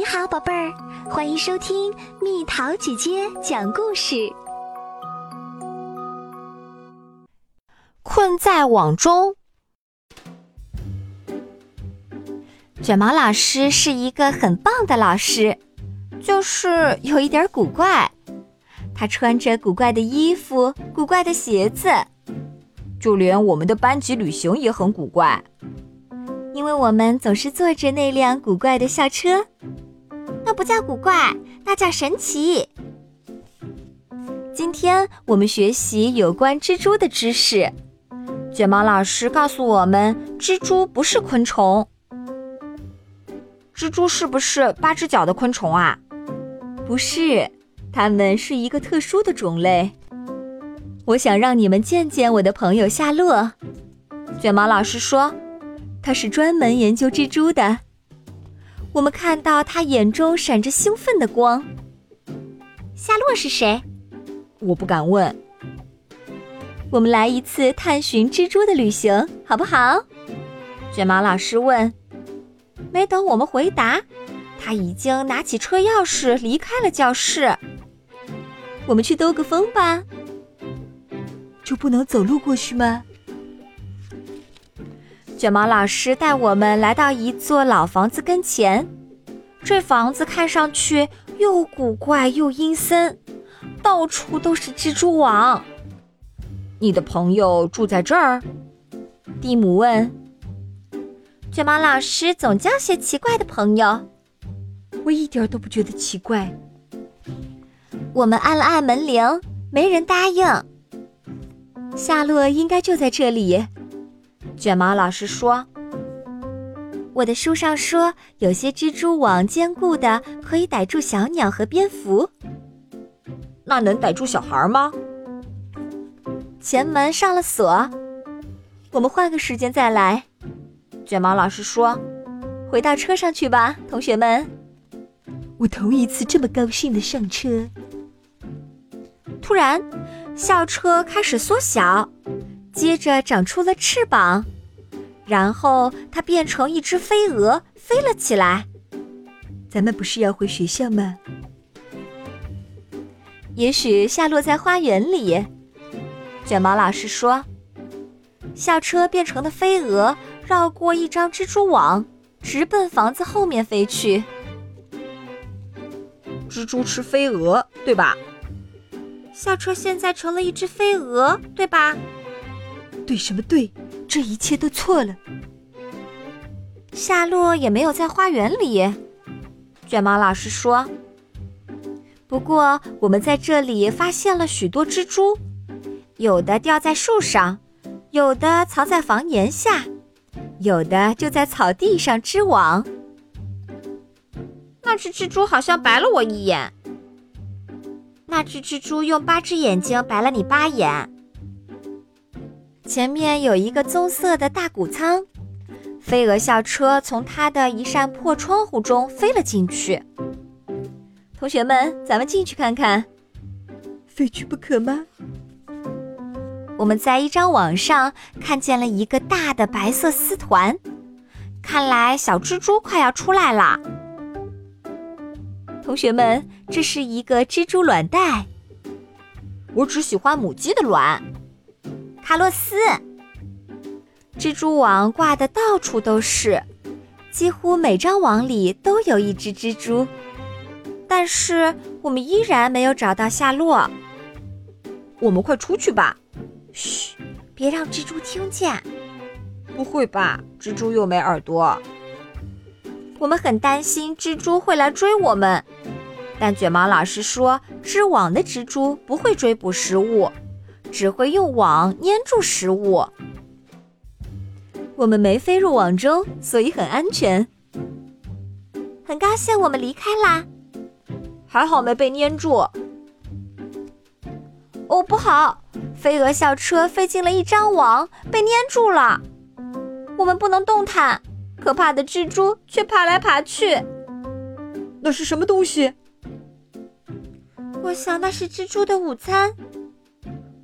你好，宝贝儿，欢迎收听蜜桃姐姐讲故事。困在网中，卷毛老师是一个很棒的老师，就是有一点古怪。他穿着古怪的衣服，古怪的鞋子，就连我们的班级旅行也很古怪。因为我们总是坐着那辆古怪的校车，不叫古怪，那叫神奇。今天我们学习有关蜘蛛的知识。卷毛老师告诉我们，蜘蛛不是昆虫。蜘蛛是不是八只脚的昆虫啊？不是，它们是一个特殊的种类。我想让你们见见我的朋友夏洛。卷毛老师说。他是专门研究蜘蛛的。我们看到他眼中闪着兴奋的光。夏洛是谁？我不敢问。我们来一次探寻蜘蛛的旅行，好不好？卷毛老师问。没等我们回答，他已经拿起车钥匙离开了教室。我们去兜个风吧。就不能走路过去吗？卷毛老师带我们来到一座老房子跟前，这房子看上去又古怪又阴森，到处都是蜘蛛网。你的朋友住在这儿？蒂姆问。卷毛老师总交些奇怪的朋友，我一点都不觉得奇怪。我们按了按门铃，没人答应。夏洛应该就在这里。卷毛老师说：“我的书上说，有些蜘蛛网坚固的，可以逮住小鸟和蝙蝠。那能逮住小孩吗？”前门上了锁，我们换个时间再来。卷毛老师说：“回到车上去吧，同学们。”我头一次这么高兴的上车。突然，校车开始缩小。接着长出了翅膀，然后它变成一只飞蛾，飞了起来。咱们不是要回学校吗？也许下落在花园里。卷毛老师说：“校车变成的飞蛾绕过一张蜘蛛网，直奔房子后面飞去。蜘蛛吃飞蛾，对吧？校车现在成了一只飞蛾，对吧？”对什么对？这一切都错了。夏洛也没有在花园里，卷毛老师说。不过我们在这里发现了许多蜘蛛，有的掉在树上，有的藏在房檐下，有的就在草地上织网。那只蜘蛛好像白了我一眼。那只蜘蛛用八只眼睛白了你八眼。前面有一个棕色的大谷仓，飞蛾校车从它的一扇破窗户中飞了进去。同学们，咱们进去看看，非去不可吗？我们在一张网上看见了一个大的白色丝团，看来小蜘蛛快要出来了。同学们，这是一个蜘蛛卵袋。我只喜欢母鸡的卵。卡洛斯，蜘蛛网挂的到处都是，几乎每张网里都有一只蜘蛛，但是我们依然没有找到夏洛。我们快出去吧！嘘，别让蜘蛛听见。不会吧？蜘蛛又没耳朵。我们很担心蜘蛛会来追我们，但卷毛老师说，织网的蜘蛛不会追捕食物。只会用网粘住食物。我们没飞入网中，所以很安全。很高兴我们离开啦，还好没被粘住。哦，不好！飞蛾校车飞进了一张网，被粘住了。我们不能动弹，可怕的蜘蛛却爬来爬去。那是什么东西？我想那是蜘蛛的午餐。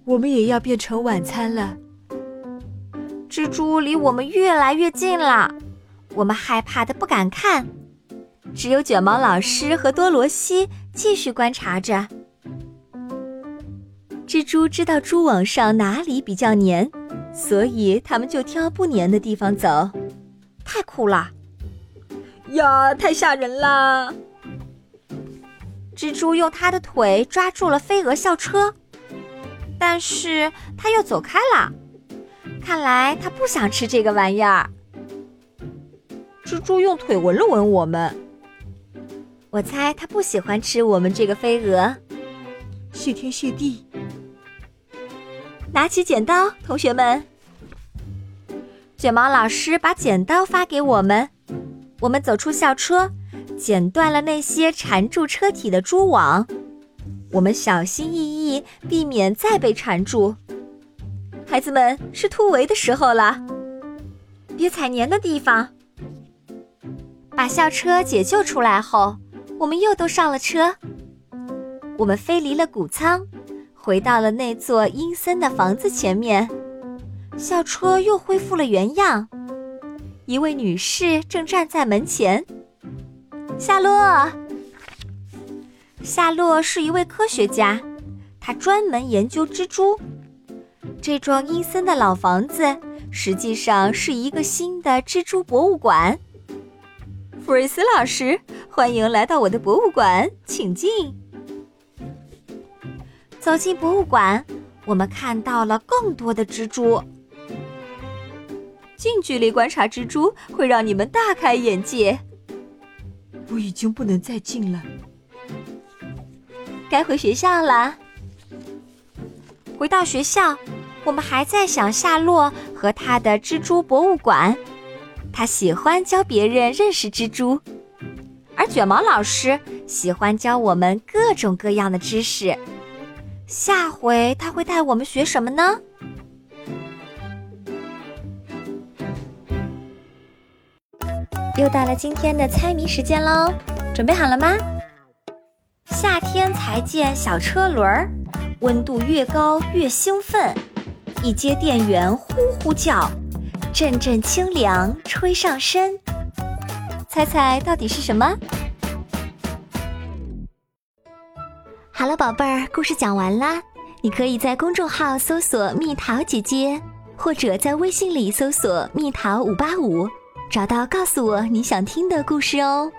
我们也要变成晚餐了。蜘蛛离我们越来越近了，我们害怕的不敢看。只有卷毛老师和多罗西继续观察着。蜘蛛知道蛛网上哪里比较粘，所以他们就挑不粘的地方走。太酷了！呀，太吓人啦！蜘蛛用它的腿抓住了飞蛾校车，但是他又走开了。看来他不想吃这个玩意儿。蜘蛛用腿闻了闻我们，我猜他不喜欢吃我们这个飞蛾。谢天谢地！拿起剪刀，同学们。卷毛老师把剪刀发给我们，我们走出校车，剪断了那些缠住车体的蛛网。我们小心翼翼，避免再被缠住。孩子们，是突围的时候了，别踩黏的地方。把校车解救出来后，我们又都上了车。我们飞离了谷仓。回到了那座阴森的房子前面，校车又恢复了原样。一位女士正站在门前。夏洛，夏洛是一位科学家，他专门研究蜘蛛。这幢阴森的老房子实际上是一个新的蜘蛛博物馆。福瑞斯老师，欢迎来到我的博物馆，请进。走进博物馆，我们看到了更多的蜘蛛。近距离观察蜘蛛会让你们大开眼界。我已经不能再近了，该回学校了。回到学校，我们还在想夏洛和他的蜘蛛博物馆。他喜欢教别人认识蜘蛛，而卷毛老师喜欢教我们各种各样的知识。下回他会带我们学什么呢？又到了今天的猜谜时间喽，准备好了吗？夏天才见小车轮儿，温度越高越兴奋，一接电源呼呼叫，阵阵清凉吹上身。猜猜到底是什么？好了，宝贝儿，故事讲完啦。你可以在公众号搜索“蜜桃姐姐”，或者在微信里搜索“蜜桃五八五”，找到告诉我你想听的故事哦。